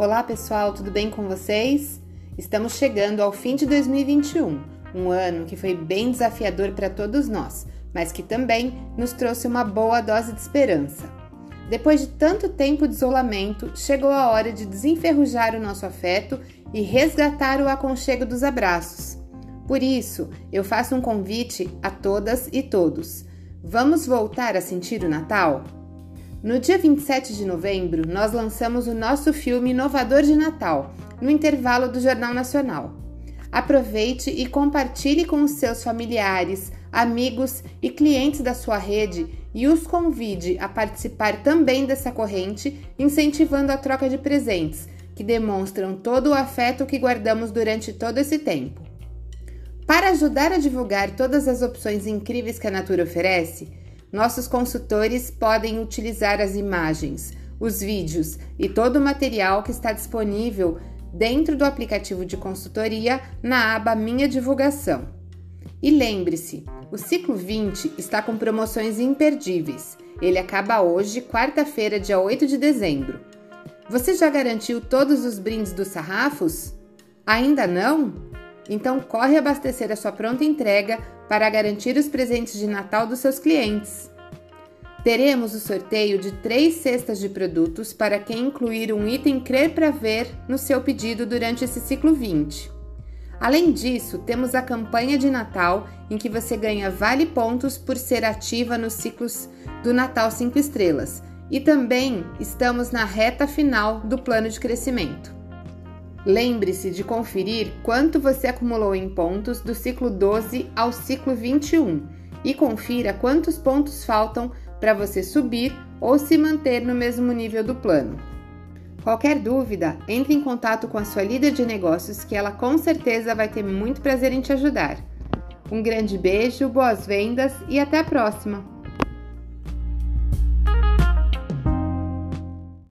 Olá pessoal, tudo bem com vocês? Estamos chegando ao fim de 2021, um ano que foi bem desafiador para todos nós, mas que também nos trouxe uma boa dose de esperança. Depois de tanto tempo de isolamento, chegou a hora de desenferrujar o nosso afeto e resgatar o aconchego dos abraços. Por isso, eu faço um convite a todas e todos. Vamos voltar a sentir o Natal? No dia 27 de novembro, nós lançamos o nosso filme Inovador de Natal, no intervalo do Jornal Nacional. Aproveite e compartilhe com os seus familiares, amigos e clientes da sua rede e os convide a participar também dessa corrente, incentivando a troca de presentes, que demonstram todo o afeto que guardamos durante todo esse tempo. Para ajudar a divulgar todas as opções incríveis que a Natura oferece, nossos consultores podem utilizar as imagens, os vídeos e todo o material que está disponível dentro do aplicativo de consultoria na aba Minha Divulgação. E lembre-se, o ciclo 20 está com promoções imperdíveis. Ele acaba hoje, quarta-feira, dia 8 de dezembro. Você já garantiu todos os brindes dos sarrafos? Ainda não? Então corre abastecer a sua pronta entrega para garantir os presentes de Natal dos seus clientes. Teremos o sorteio de três cestas de produtos para quem incluir um item Crer para Ver no seu pedido durante esse ciclo 20. Além disso, temos a campanha de Natal em que você ganha vale pontos por ser ativa nos ciclos do Natal 5 estrelas. E também estamos na reta final do plano de crescimento. Lembre-se de conferir quanto você acumulou em pontos do ciclo 12 ao ciclo 21 e confira quantos pontos faltam para você subir ou se manter no mesmo nível do plano. Qualquer dúvida, entre em contato com a sua líder de negócios que ela com certeza vai ter muito prazer em te ajudar. Um grande beijo, boas vendas e até a próxima!